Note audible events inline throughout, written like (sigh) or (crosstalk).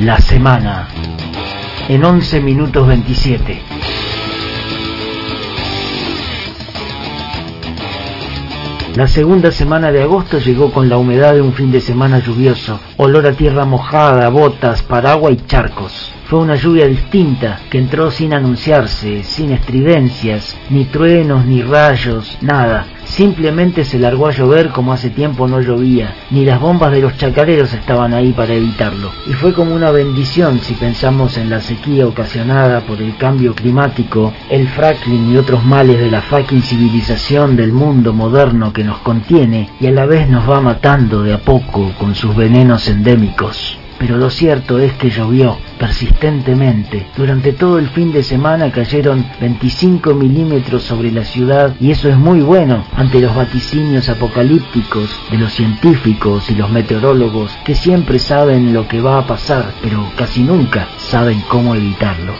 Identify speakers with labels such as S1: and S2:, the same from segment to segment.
S1: La semana en 11 minutos 27. La segunda semana de agosto llegó con la humedad de un fin de semana lluvioso, olor a tierra mojada, botas, paraguas y charcos. Fue una lluvia distinta que entró sin anunciarse, sin estridencias, ni truenos, ni rayos, nada. Simplemente se largó a llover como hace tiempo no llovía, ni las bombas de los chacareros estaban ahí para evitarlo. Y fue como una bendición si pensamos en la sequía ocasionada por el cambio climático, el fracking y otros males de la fucking civilización del mundo moderno que nos contiene y a la vez nos va matando de a poco con sus venenos endémicos pero lo cierto es que llovió persistentemente. Durante todo el fin de semana cayeron 25 milímetros sobre la ciudad y eso es muy bueno ante los vaticinios apocalípticos de los científicos y los meteorólogos que siempre saben lo que va a pasar, pero casi nunca saben cómo evitarlo.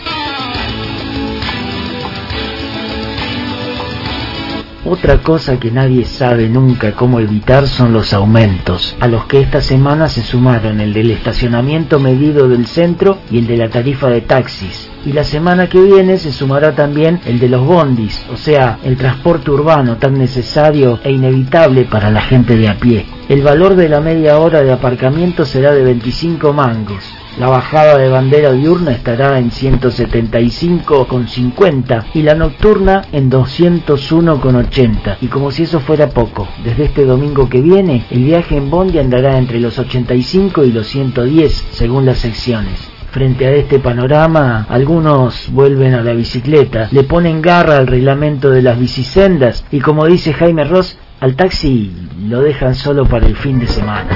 S1: Otra cosa que nadie sabe nunca cómo evitar son los aumentos, a los que esta semana se sumaron el del estacionamiento medido del centro y el de la tarifa de taxis. Y la semana que viene se sumará también el de los bondis, o sea, el transporte urbano tan necesario e inevitable para la gente de a pie. El valor de la media hora de aparcamiento será de 25 mangos, la bajada de bandera diurna estará en 175,50 y la nocturna en 201,80. Y como si eso fuera poco, desde este domingo que viene, el viaje en Bondi andará entre los 85 y los 110, según las secciones. Frente a este panorama, algunos vuelven a la bicicleta, le ponen garra al reglamento de las bicisendas y como dice Jaime Ross, al taxi lo dejan solo para el fin de semana.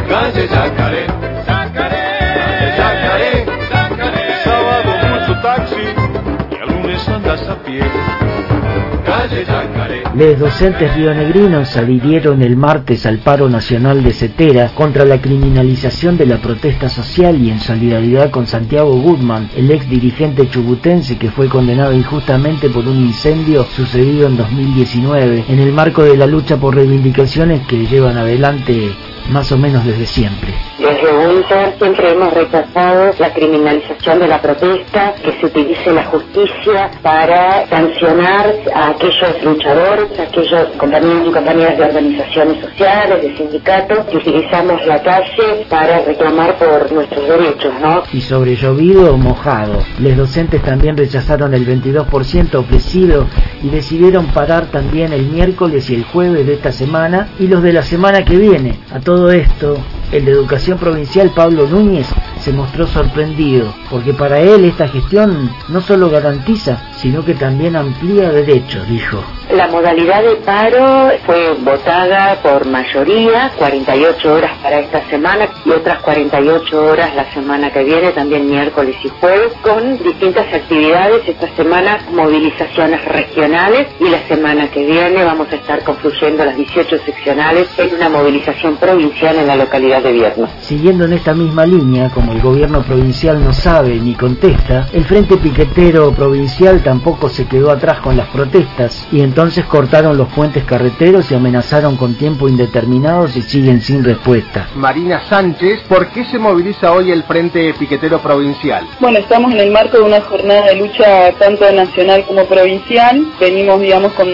S1: Los docentes rionegrinos adhirieron el martes al paro nacional de Cetera contra la criminalización de la protesta social y en solidaridad con Santiago Goodman, el ex dirigente chubutense que fue condenado injustamente por un incendio sucedido en 2019 en el marco de la lucha por reivindicaciones que llevan adelante más o menos desde siempre.
S2: Desde UNTER siempre hemos rechazado la criminalización de la protesta, que se utilice la justicia para sancionar a aquellos luchadores, a aquellos compañeros y compañeras de organizaciones sociales, de sindicatos, que utilizamos la calle para reclamar por nuestros derechos, ¿no?
S1: Y sobre llovido o mojado, los docentes también rechazaron el 22% ofrecido y decidieron parar también el miércoles y el jueves de esta semana y los de la semana que viene. A todo esto, el de Educación Provincial Pablo Núñez se mostró sorprendido, porque para él esta gestión no solo garantiza, sino que también amplía derechos, dijo.
S2: La modalidad de paro fue votada por mayoría, 48 horas para esta semana y otras 48 horas la semana que viene, también miércoles y jueves, con distintas actividades. Esta semana movilizaciones regionales y la semana que viene vamos a estar confluyendo las 18 seccionales en una movilización provincial en la localidad de Vierno.
S1: Siguiendo en esta misma línea, como el gobierno provincial no sabe ni contesta, el Frente Piquetero Provincial tampoco se quedó atrás con las protestas y entonces cortaron los puentes carreteros y amenazaron con tiempo indeterminado si siguen sin respuesta.
S3: Marina Sánchez, ¿por qué se moviliza hoy el Frente Piquetero Provincial?
S4: Bueno, estamos en el marco de una jornada de lucha tanto nacional como provincial. Venimos, digamos, con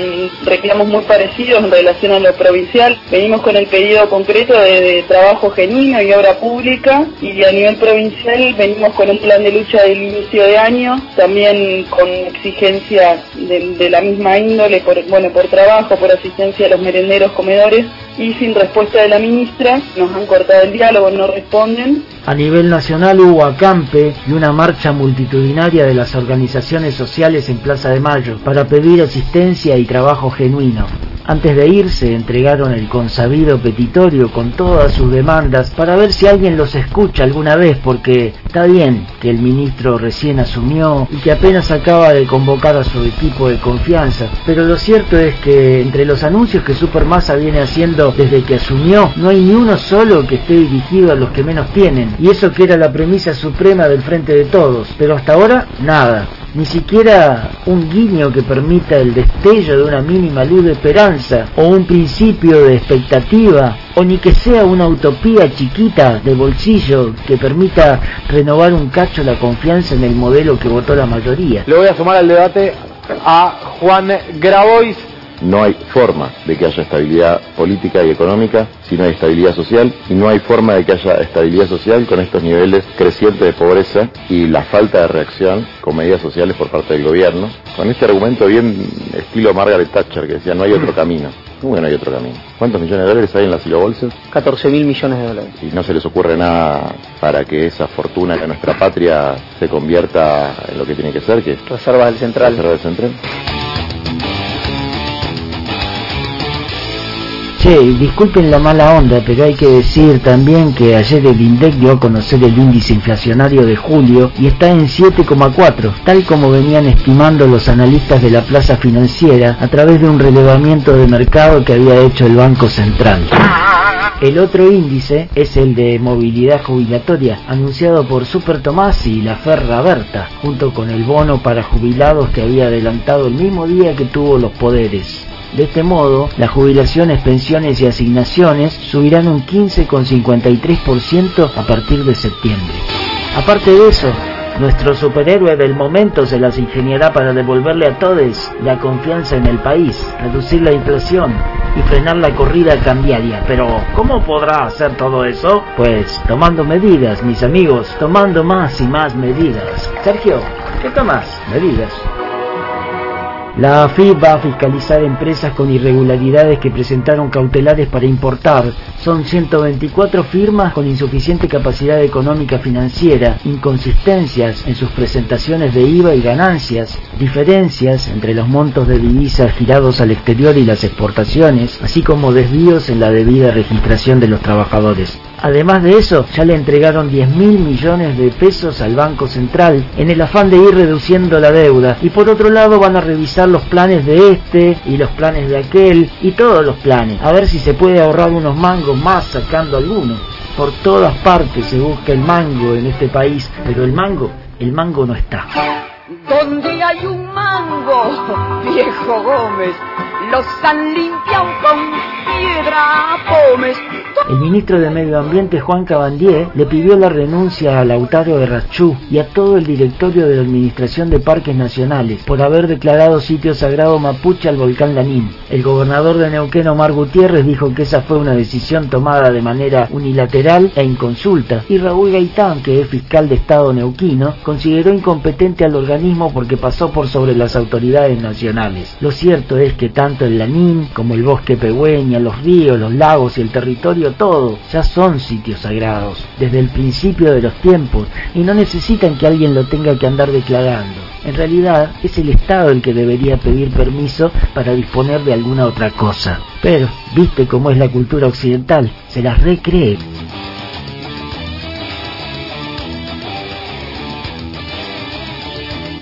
S4: reclamos muy parecidos en relación a lo provincial. Venimos con el pedido concreto de, trabajo genuino y obra pública y a nivel provincial venimos con un plan de lucha del inicio de año, también con exigencias de, de la misma índole, por, bueno, por trabajo, por asistencia a los merenderos, comedores, y sin respuesta de la ministra, nos han cortado el diálogo, no responden.
S1: A nivel nacional hubo acampe y una marcha multitudinaria de las organizaciones sociales en Plaza de Mayo para pedir asistencia y trabajo genuino. Antes de irse entregaron el consabido petitorio con todas sus demandas para ver si alguien los escucha alguna vez porque está bien que el ministro recién asumió y que apenas acaba de convocar a su equipo de confianza, pero lo cierto es que entre los anuncios que Supermasa viene haciendo desde que asumió no hay ni uno solo que esté dirigido a los que menos tienen y eso que era la premisa suprema del frente de todos, pero hasta ahora nada. Ni siquiera un guiño que permita el destello de una mínima luz de esperanza o un principio de expectativa o ni que sea una utopía chiquita de bolsillo que permita renovar un cacho la confianza en el modelo que votó la mayoría.
S3: Le voy a sumar al debate a Juan Grabois
S5: no hay forma de que haya estabilidad política y económica si no hay estabilidad social y no hay forma de que haya estabilidad social con estos niveles crecientes de pobreza y la falta de reacción con medidas sociales por parte del gobierno. Con este argumento bien estilo Margaret Thatcher que decía no hay otro (clears throat) camino. ¿Cómo que no hay otro camino? ¿Cuántos millones de dólares hay en las silobolsas?
S6: 14 mil millones de dólares.
S5: Y no se les ocurre nada para que esa fortuna de nuestra patria se convierta en lo que tiene que ser, que es
S6: reservas del central.
S5: Reservas del central.
S1: Che, disculpen la mala onda, pero hay que decir también que ayer el INDEC dio a conocer el índice inflacionario de julio y está en 7,4, tal como venían estimando los analistas de la plaza financiera a través de un relevamiento de mercado que había hecho el Banco Central. El otro índice es el de movilidad jubilatoria, anunciado por Super Tomás y la Ferra Berta, junto con el bono para jubilados que había adelantado el mismo día que tuvo los poderes. De este modo, las jubilaciones, pensiones y asignaciones subirán un 15,53% a partir de septiembre. Aparte de eso, nuestro superhéroe del momento se las ingeniará para devolverle a todos la confianza en el país, reducir la inflación y frenar la corrida cambiaria. Pero, ¿cómo podrá hacer todo eso? Pues tomando medidas, mis amigos, tomando más y más medidas. Sergio, ¿qué tomas? Medidas. La AFIP va a fiscalizar empresas con irregularidades que presentaron cautelares para importar. Son 124 firmas con insuficiente capacidad económica financiera, inconsistencias en sus presentaciones de IVA y ganancias, diferencias entre los montos de divisas girados al exterior y las exportaciones, así como desvíos en la debida registración de los trabajadores. Además de eso, ya le entregaron 10 mil millones de pesos al Banco Central en el afán de ir reduciendo la deuda. Y por otro lado van a revisar los planes de este y los planes de aquel y todos los planes. A ver si se puede ahorrar unos mangos más sacando algunos. Por todas partes se busca el mango en este país, pero el mango, el mango no está.
S7: Donde hay un mango, viejo Gómez, los han limpiado con piedra pomes.
S1: El ministro de Medio Ambiente, Juan Cabandier, le pidió la renuncia a Lautaro Rachú y a todo el directorio de la Administración de Parques Nacionales por haber declarado sitio sagrado mapuche al volcán Lanín. El gobernador de Neuquén, Omar Gutiérrez, dijo que esa fue una decisión tomada de manera unilateral e inconsulta, y Raúl Gaitán, que es fiscal de Estado neuquino, consideró incompetente al organismo porque pasó por sobre las autoridades nacionales. Lo cierto es que tanto el Lanín como el bosque Pehuen los ríos, los lagos y el territorio, todo, ya son sitios sagrados desde el principio de los tiempos y no necesitan que alguien lo tenga que andar declarando. En realidad es el Estado el que debería pedir permiso para disponer de alguna otra cosa. Pero, viste cómo es la cultura occidental, se las recree.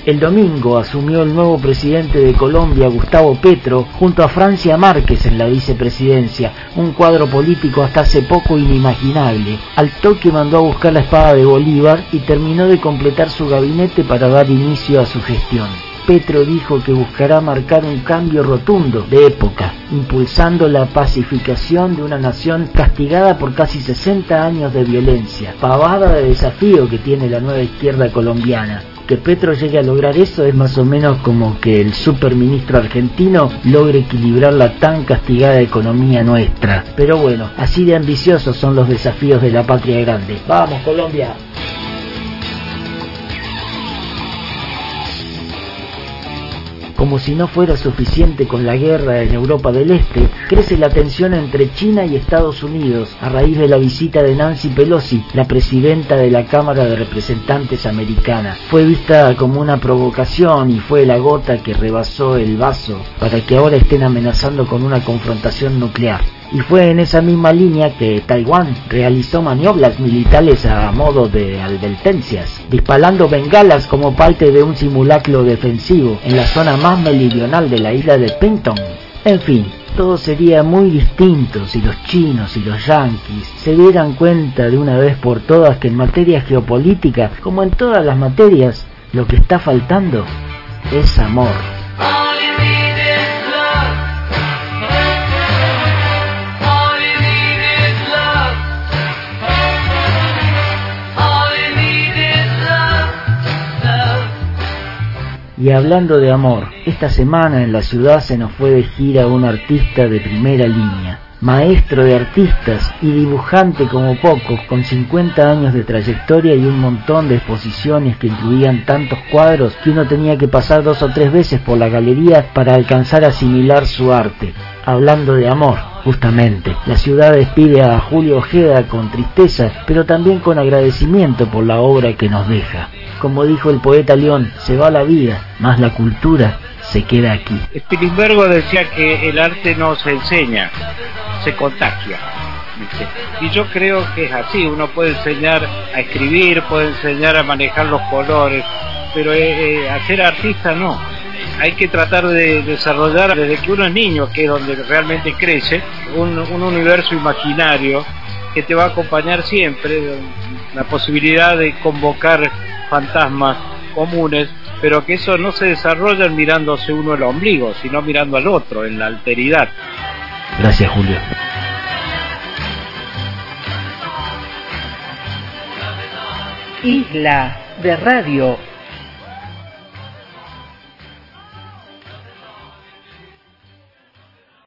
S1: El domingo asumió el nuevo presidente de Colombia, Gustavo Petro, junto a Francia Márquez en la vicepresidencia, un cuadro político hasta hace poco inimaginable. Al toque mandó a buscar la espada de Bolívar y terminó de completar su gabinete para dar inicio a su gestión. Petro dijo que buscará marcar un cambio rotundo de época, impulsando la pacificación de una nación castigada por casi 60 años de violencia, pavada de desafío que tiene la nueva izquierda colombiana que Petro llegue a lograr eso es más o menos como que el superministro argentino logre equilibrar la tan castigada economía nuestra. Pero bueno, así de ambiciosos son los desafíos de la patria grande. Vamos, Colombia. Como si no fuera suficiente con la guerra en Europa del Este, crece la tensión entre China y Estados Unidos a raíz de la visita de Nancy Pelosi, la presidenta de la Cámara de Representantes americana. Fue vista como una provocación y fue la gota que rebasó el vaso para que ahora estén amenazando con una confrontación nuclear y fue en esa misma línea que Taiwán realizó maniobras militares a modo de advertencias, disparando bengalas como parte de un simulacro defensivo en la zona más meridional de la isla de Pinton. En fin, todo sería muy distinto si los chinos y los yanquis se dieran cuenta de una vez por todas que en materia geopolítica, como en todas las materias, Lo que está faltando es amor. Y hablando de amor, esta semana en la ciudad se nos fue de gira un artista de primera línea, maestro de artistas y dibujante como pocos, con 50 años de trayectoria y un montón de exposiciones que incluían tantos cuadros que uno tenía que pasar dos o tres veces por la galería para alcanzar a asimilar su arte. Hablando de amor, justamente, la ciudad despide a Julio Ojeda con tristeza, pero también con agradecimiento por la obra que nos deja. Como dijo el poeta León, se va la vida, más la cultura se queda aquí.
S8: Spilimbergo decía que el arte no se enseña, se contagia. Y yo creo que es así, uno puede enseñar a escribir, puede enseñar a manejar los colores, pero eh, eh, hacer artista no. Hay que tratar de desarrollar desde que uno es niño, que es donde realmente crece, un, un universo imaginario que te va a acompañar siempre, la posibilidad de convocar fantasmas comunes, pero que eso no se desarrolla mirándose uno el ombligo, sino mirando al otro, en la alteridad.
S1: Gracias, Julio.
S7: Isla de Radio